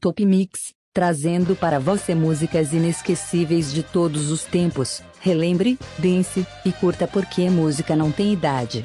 Top Mix, trazendo para você músicas inesquecíveis de todos os tempos. Relembre, dance e curta porque música não tem idade.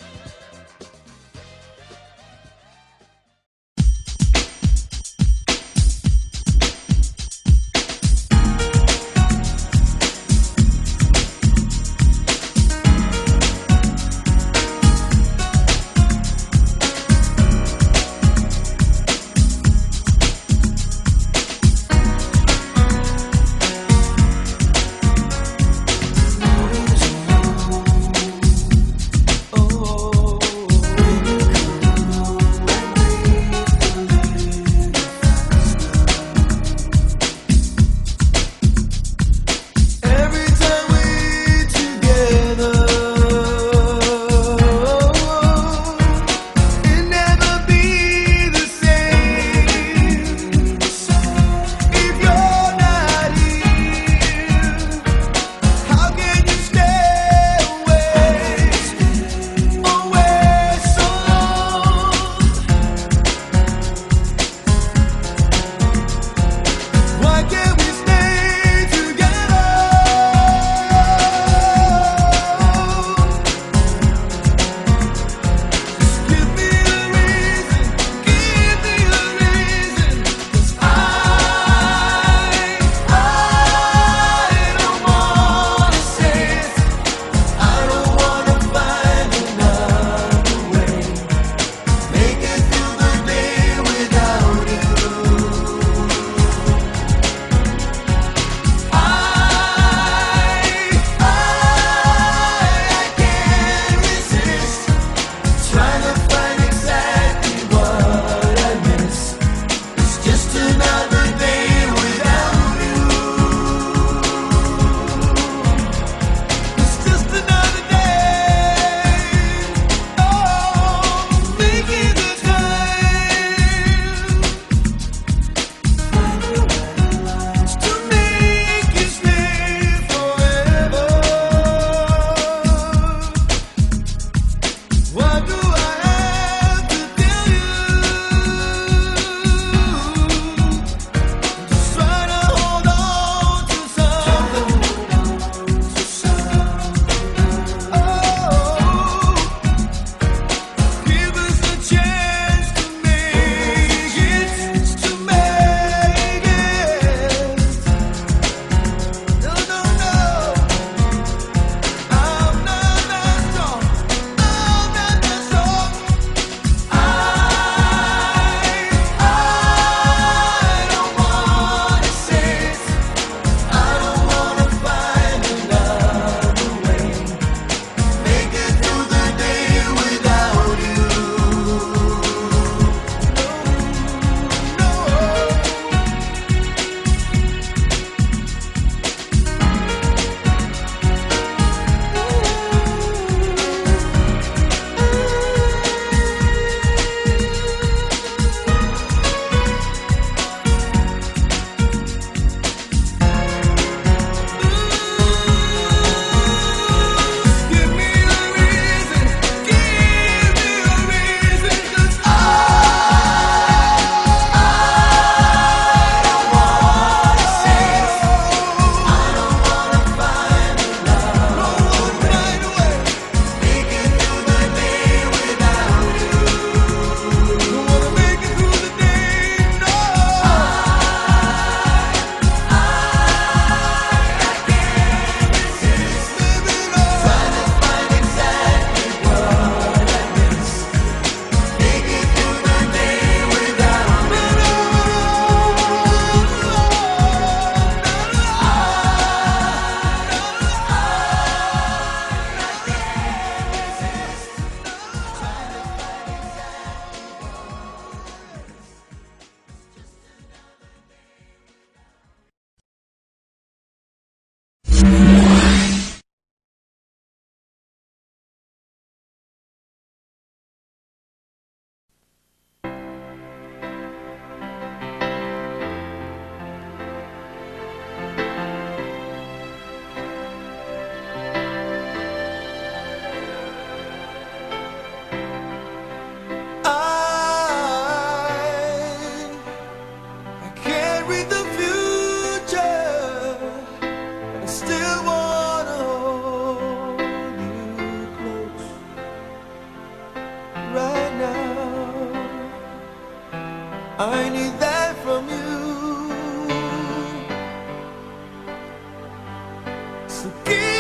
So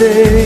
day.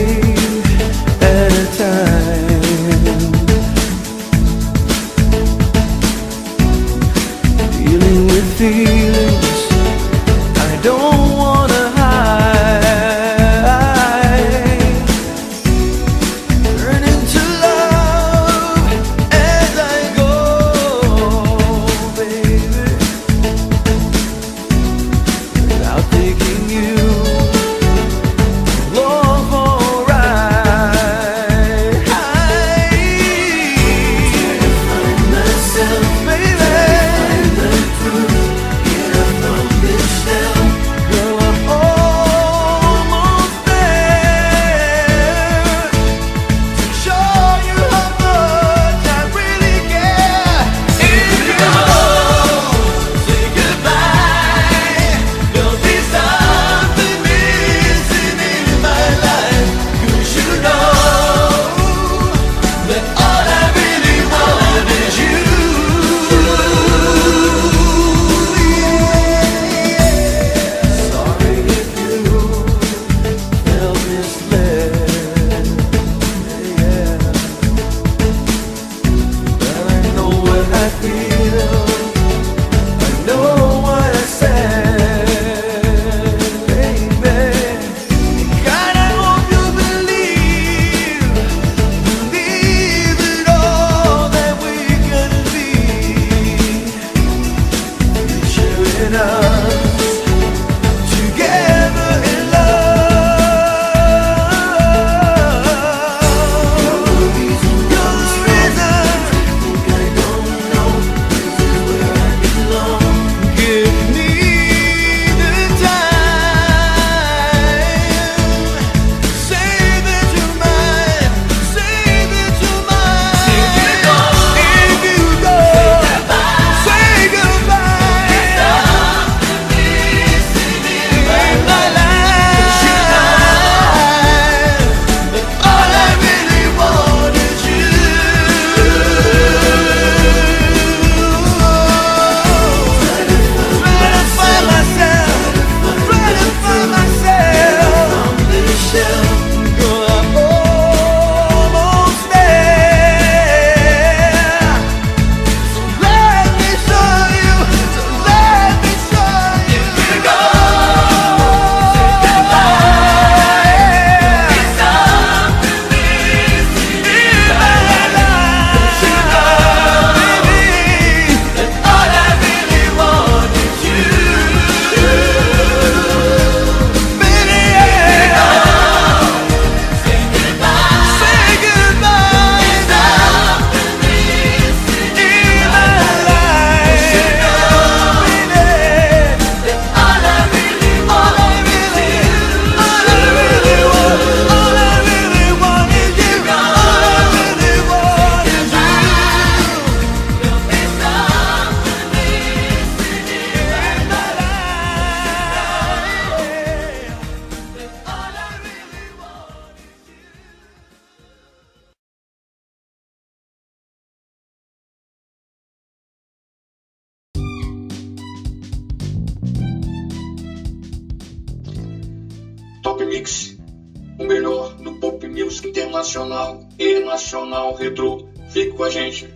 Retrô. Fique com a gente.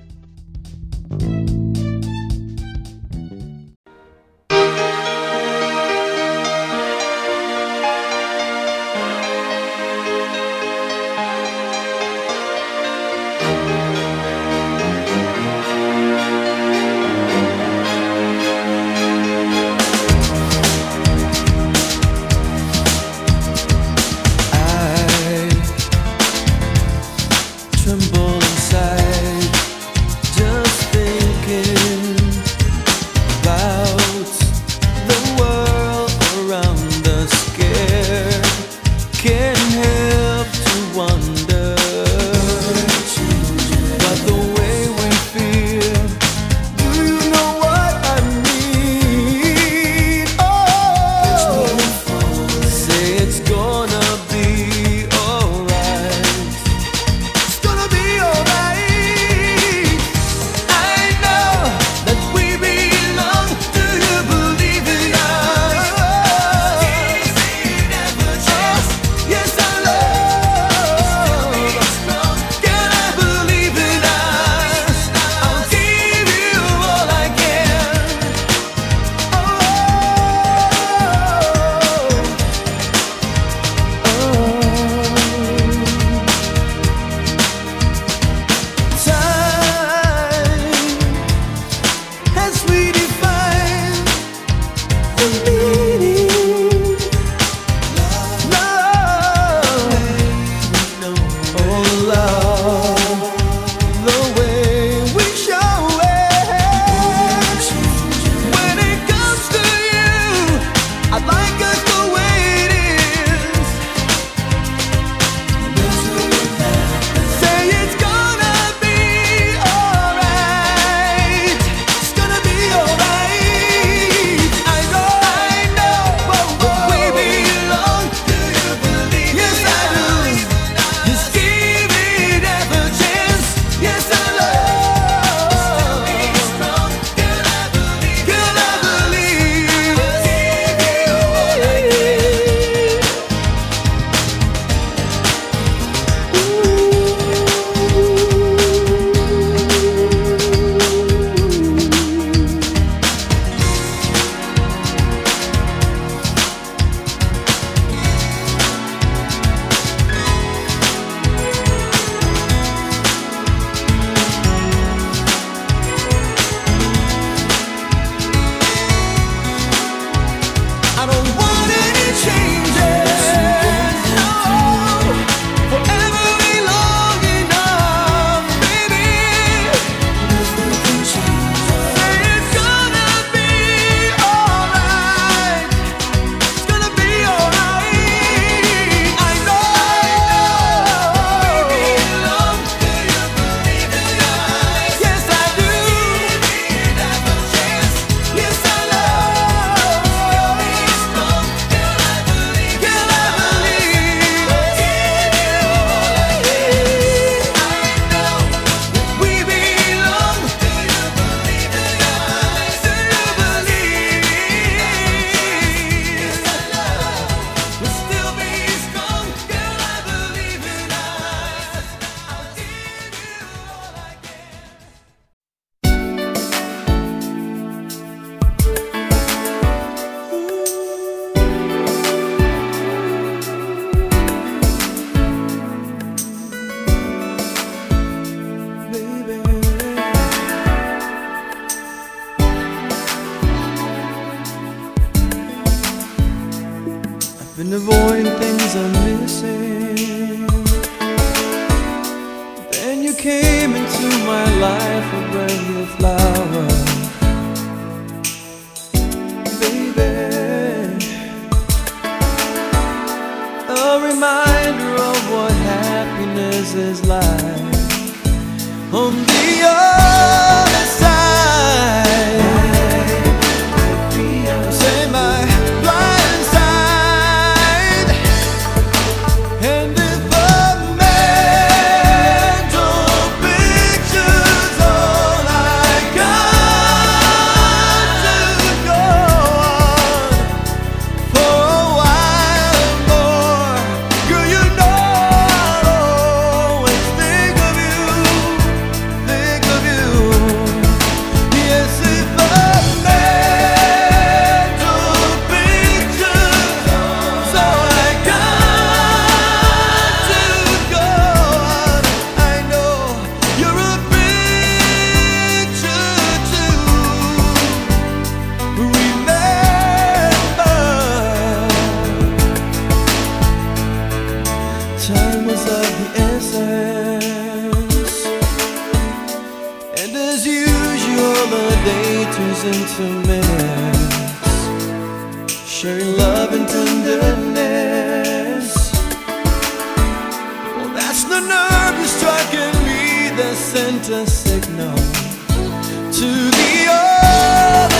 Been avoiding things I'm missing Then you came into my life A brand new flower. Baby A reminder of what happiness is like. Only you is of the essence. And as usual the day turns into minutes Sharing love and tenderness. Well that's the nerve that's striking me that sent a signal To the other